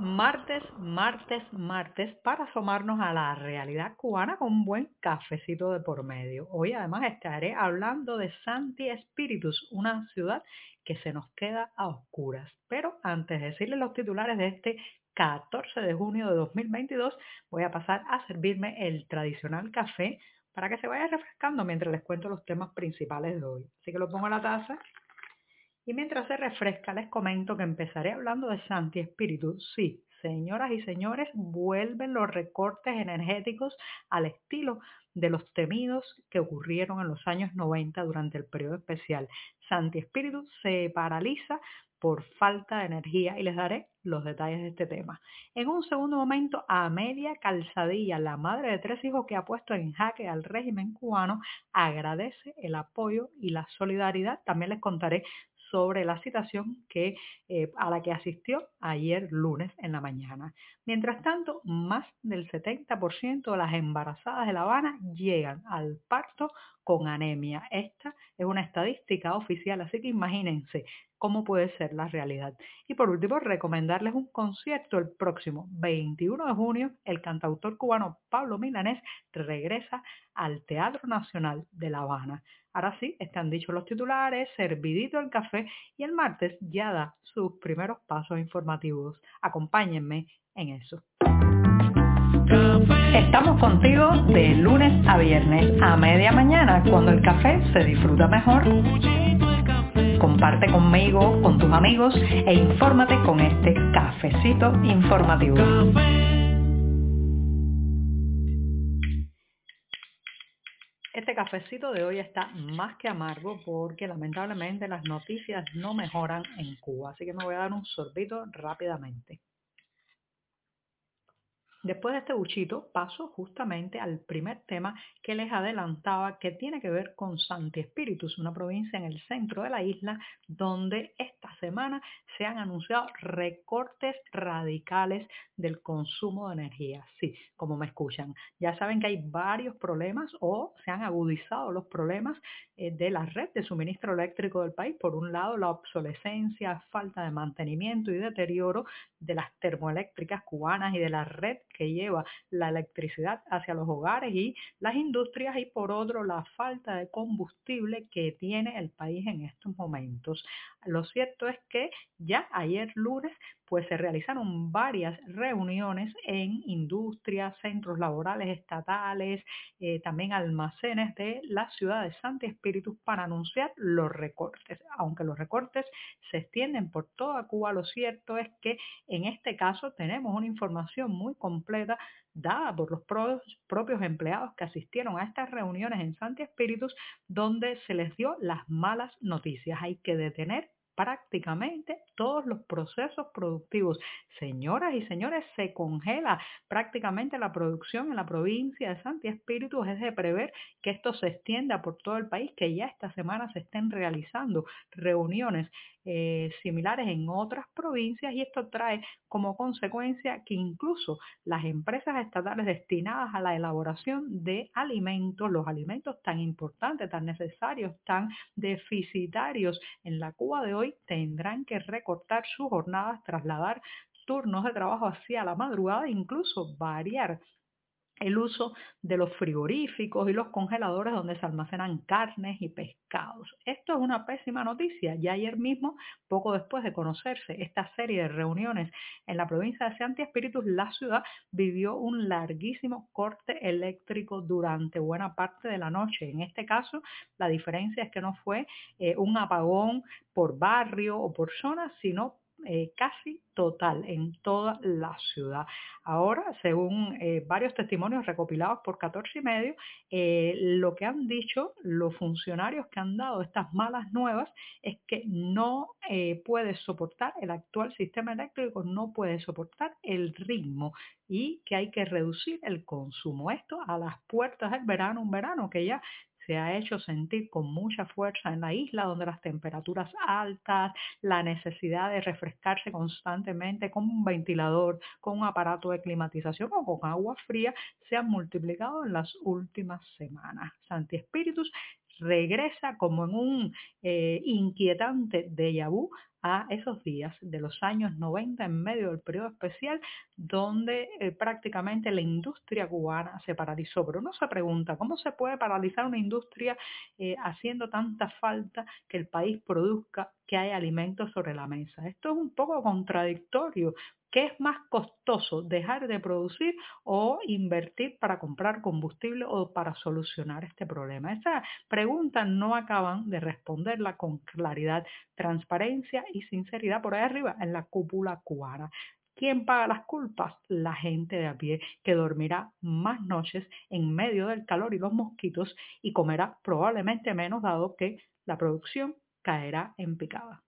Martes, martes, martes para asomarnos a la realidad cubana con un buen cafecito de por medio. Hoy además estaré hablando de Santi Espíritus, una ciudad que se nos queda a oscuras. Pero antes de decirles los titulares de este 14 de junio de 2022, voy a pasar a servirme el tradicional café para que se vaya refrescando mientras les cuento los temas principales de hoy. Así que lo pongo a la taza y mientras se refresca, les comento que empezaré hablando de Santi Espíritu. Sí, Señoras y señores, vuelven los recortes energéticos al estilo de los temidos que ocurrieron en los años 90 durante el periodo especial. Santi Espíritu se paraliza por falta de energía y les daré los detalles de este tema. En un segundo momento, Amelia Calzadilla, la madre de tres hijos que ha puesto en jaque al régimen cubano, agradece el apoyo y la solidaridad. También les contaré sobre la citación que, eh, a la que asistió ayer lunes en la mañana. Mientras tanto, más del 70% de las embarazadas de La Habana llegan al parto con anemia. Esta es una estadística oficial, así que imagínense cómo puede ser la realidad. Y por último, recomendarles un concierto el próximo 21 de junio. El cantautor cubano Pablo Milanés regresa al Teatro Nacional de La Habana. Ahora sí, están dichos los titulares, servidito el café y el martes ya da sus primeros pasos informativos. Acompáñenme en eso. Estamos contigo de lunes a viernes a media mañana cuando el café se disfruta mejor. Comparte conmigo, con tus amigos e infórmate con este cafecito informativo. Este cafecito de hoy está más que amargo porque lamentablemente las noticias no mejoran en Cuba, así que me voy a dar un sorbito rápidamente. Después de este buchito paso justamente al primer tema que les adelantaba que tiene que ver con Santi Espíritus, una provincia en el centro de la isla donde esta semana se han anunciado recortes radicales del consumo de energía. Sí, como me escuchan. Ya saben que hay varios problemas o se han agudizado los problemas eh, de la red de suministro eléctrico del país. Por un lado, la obsolescencia, falta de mantenimiento y deterioro de las termoeléctricas cubanas y de la red que lleva la electricidad hacia los hogares y las industrias y por otro la falta de combustible que tiene el país en estos momentos. Lo cierto es que ya ayer lunes pues se realizaron varias reuniones en industrias, centros laborales estatales, eh, también almacenes de la ciudad de Santi Espíritu para anunciar los recortes. Aunque los recortes se extienden por toda Cuba, lo cierto es que en este caso tenemos una información muy completa dada por los propios empleados que asistieron a estas reuniones en Santi Espíritus, donde se les dio las malas noticias. Hay que detener prácticamente todos los procesos productivos. Señoras y señores, se congela prácticamente la producción en la provincia de Santi Espíritu. Es de prever que esto se extienda por todo el país, que ya esta semana se estén realizando reuniones eh, similares en otras provincias y esto trae como consecuencia que incluso las empresas estatales destinadas a la elaboración de alimentos, los alimentos tan importantes, tan necesarios, tan deficitarios en la Cuba de hoy, tendrán que recortar sus jornadas, trasladar turnos de trabajo hacia la madrugada, incluso variar el uso de los frigoríficos y los congeladores donde se almacenan carnes y pescados. Esto es una pésima noticia. Ya ayer mismo, poco después de conocerse esta serie de reuniones en la provincia de Santi Espíritus, la ciudad vivió un larguísimo corte eléctrico durante buena parte de la noche. En este caso, la diferencia es que no fue eh, un apagón por barrio o por zona, sino eh, casi total en toda la ciudad. Ahora, según eh, varios testimonios recopilados por 14 y medio, eh, lo que han dicho los funcionarios que han dado estas malas nuevas es que no puede soportar el actual sistema eléctrico, no puede soportar el ritmo y que hay que reducir el consumo. Esto a las puertas del verano, un verano que ya se ha hecho sentir con mucha fuerza en la isla, donde las temperaturas altas, la necesidad de refrescarse constantemente con un ventilador, con un aparato de climatización o con agua fría, se han multiplicado en las últimas semanas. Santi Espíritus regresa como en un eh, inquietante déjà vu a esos días de los años 90 en medio del periodo especial donde eh, prácticamente la industria cubana se paralizó. Pero uno se pregunta, ¿cómo se puede paralizar una industria eh, haciendo tanta falta que el país produzca, que haya alimentos sobre la mesa? Esto es un poco contradictorio ¿Qué es más costoso, dejar de producir o invertir para comprar combustible o para solucionar este problema? Esa pregunta no acaban de responderla con claridad, transparencia y sinceridad por ahí arriba en la cúpula cubana. ¿Quién paga las culpas? La gente de a pie, que dormirá más noches en medio del calor y los mosquitos y comerá probablemente menos dado que la producción caerá en picada.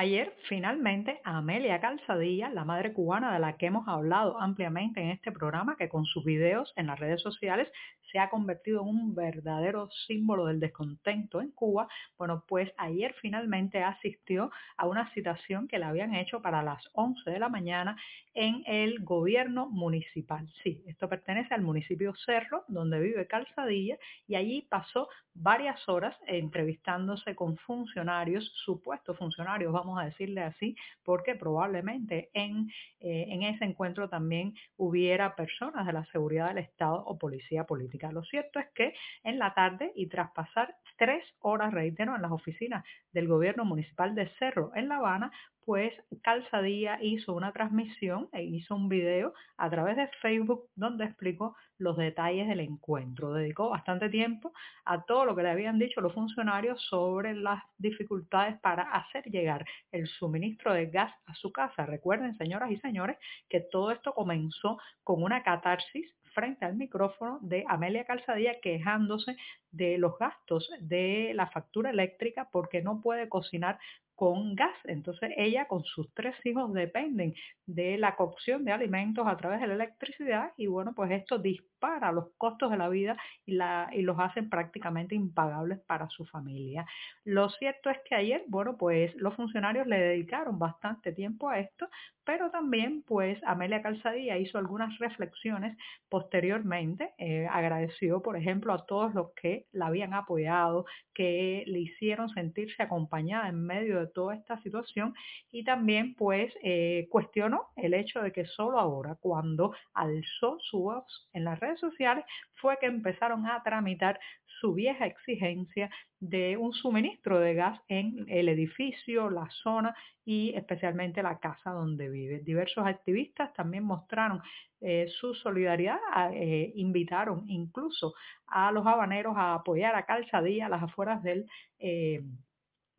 Ayer finalmente Amelia Calzadilla, la madre cubana de la que hemos hablado ampliamente en este programa, que con sus videos en las redes sociales se ha convertido en un verdadero símbolo del descontento en Cuba, bueno, pues ayer finalmente asistió a una citación que le habían hecho para las 11 de la mañana en el gobierno municipal. Sí, esto pertenece al municipio Cerro, donde vive Calzadilla, y allí pasó varias horas entrevistándose con funcionarios, supuestos funcionarios, vamos a decirle así, porque probablemente en, eh, en ese encuentro también hubiera personas de la seguridad del Estado o policía política. Lo cierto es que en la tarde y tras pasar tres horas, reitero, en las oficinas del gobierno municipal de Cerro en La Habana, pues Calzadilla hizo una transmisión e hizo un video a través de Facebook donde explicó los detalles del encuentro. Dedicó bastante tiempo a todo lo que le habían dicho los funcionarios sobre las dificultades para hacer llegar el suministro de gas a su casa. Recuerden, señoras y señores, que todo esto comenzó con una catarsis frente al micrófono de Amelia Calzadilla quejándose de los gastos de la factura eléctrica porque no puede cocinar con gas. Entonces ella con sus tres hijos dependen de la cocción de alimentos a través de la electricidad y bueno, pues esto dispara los costos de la vida y, la, y los hacen prácticamente impagables para su familia. Lo cierto es que ayer, bueno, pues los funcionarios le dedicaron bastante tiempo a esto, pero también pues Amelia Calzadilla hizo algunas reflexiones posteriormente, eh, agradeció por ejemplo a todos los que la habían apoyado, que le hicieron sentirse acompañada en medio de toda esta situación y también pues eh, cuestionó el hecho de que solo ahora cuando alzó su voz en las redes sociales fue que empezaron a tramitar su vieja exigencia de un suministro de gas en el edificio, la zona y especialmente la casa donde vive. Diversos activistas también mostraron eh, su solidaridad, eh, invitaron incluso a los habaneros a apoyar a Calzadilla las afueras del eh,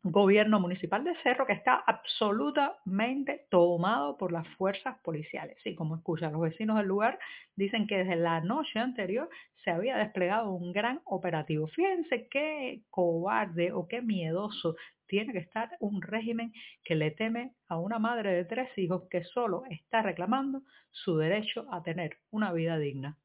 gobierno municipal de Cerro que está absolutamente tomado por las fuerzas policiales. Y como escuchan los vecinos del lugar, dicen que desde la noche anterior se había desplegado un gran operativo. Fíjense qué cobarde o qué miedoso tiene que estar un régimen que le teme a una madre de tres hijos que solo está reclamando su derecho a tener una vida digna.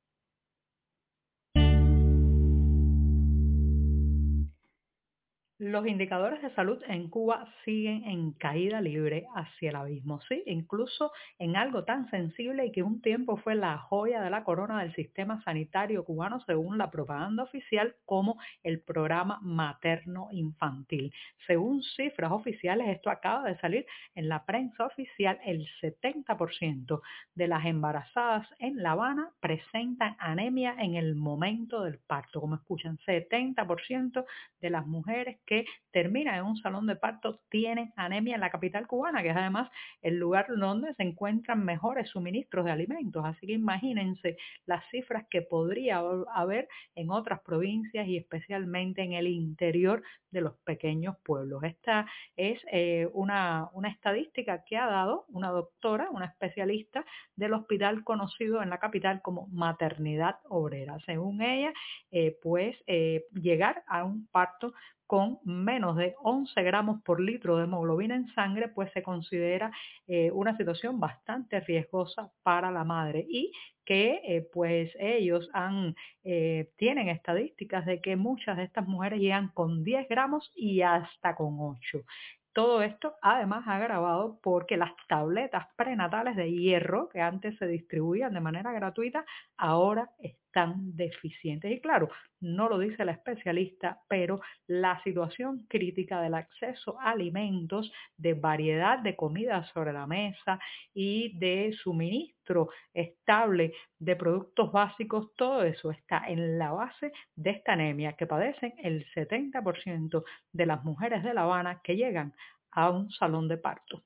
Los indicadores de salud en Cuba siguen en caída libre hacia el abismo, sí, incluso en algo tan sensible y que un tiempo fue la joya de la corona del sistema sanitario cubano según la propaganda oficial como el programa materno infantil. Según cifras oficiales, esto acaba de salir en la prensa oficial, el 70% de las embarazadas en La Habana presentan anemia en el momento del parto, como escuchan, 70% de las mujeres que terminan en un salón de parto tienen anemia en la capital cubana, que es además el lugar donde se encuentran mejores suministros de alimentos. Así que imagínense las cifras que podría haber en otras provincias y especialmente en el interior de los pequeños pueblos. Esta es eh, una, una estadística que ha dado una doctora, una especialista del hospital conocido en la capital como Maternidad Obrera. Según ella, eh, pues eh, llegar a un parto con menos de 11 gramos por litro de hemoglobina en sangre, pues se considera eh, una situación bastante riesgosa para la madre y que eh, pues ellos han, eh, tienen estadísticas de que muchas de estas mujeres llegan con 10 gramos y hasta con 8. Todo esto además agravado porque las tabletas prenatales de hierro que antes se distribuían de manera gratuita ahora están deficientes. Y claro, no lo dice la especialista, pero la situación crítica del acceso a alimentos, de variedad de comida sobre la mesa y de suministro estable de productos básicos, todo eso está en la base de esta anemia que padecen el 70% de las mujeres de La Habana que llegan a un salón de parto.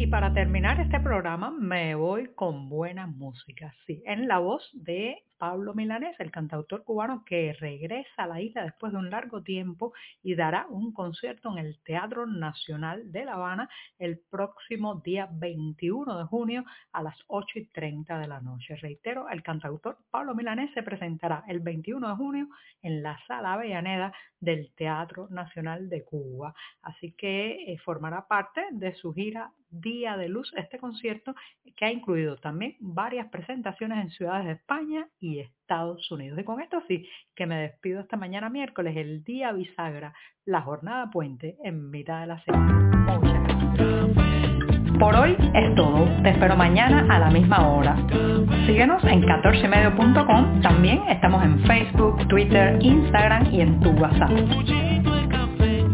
Y para terminar este programa me voy con buena música, sí, en la voz de Pablo Milanés, el cantautor cubano que regresa a la isla después de un largo tiempo y dará un concierto en el Teatro Nacional de La Habana el próximo día 21 de junio a las 8 y 30 de la noche. Reitero, el cantautor Pablo Milanés se presentará el 21 de junio en la Sala Avellaneda del Teatro Nacional de Cuba. Así que eh, formará parte de su gira Día de Luz, este concierto que ha incluido también varias presentaciones en ciudades de España y Estados Unidos. Y con esto sí, que me despido esta mañana miércoles, el día bisagra, la jornada puente en mitad de la semana. Muchas gracias. Por hoy es todo. Te espero mañana a la misma hora. Síguenos en 14medio.com. También estamos en Facebook, Twitter, Instagram y en tu WhatsApp.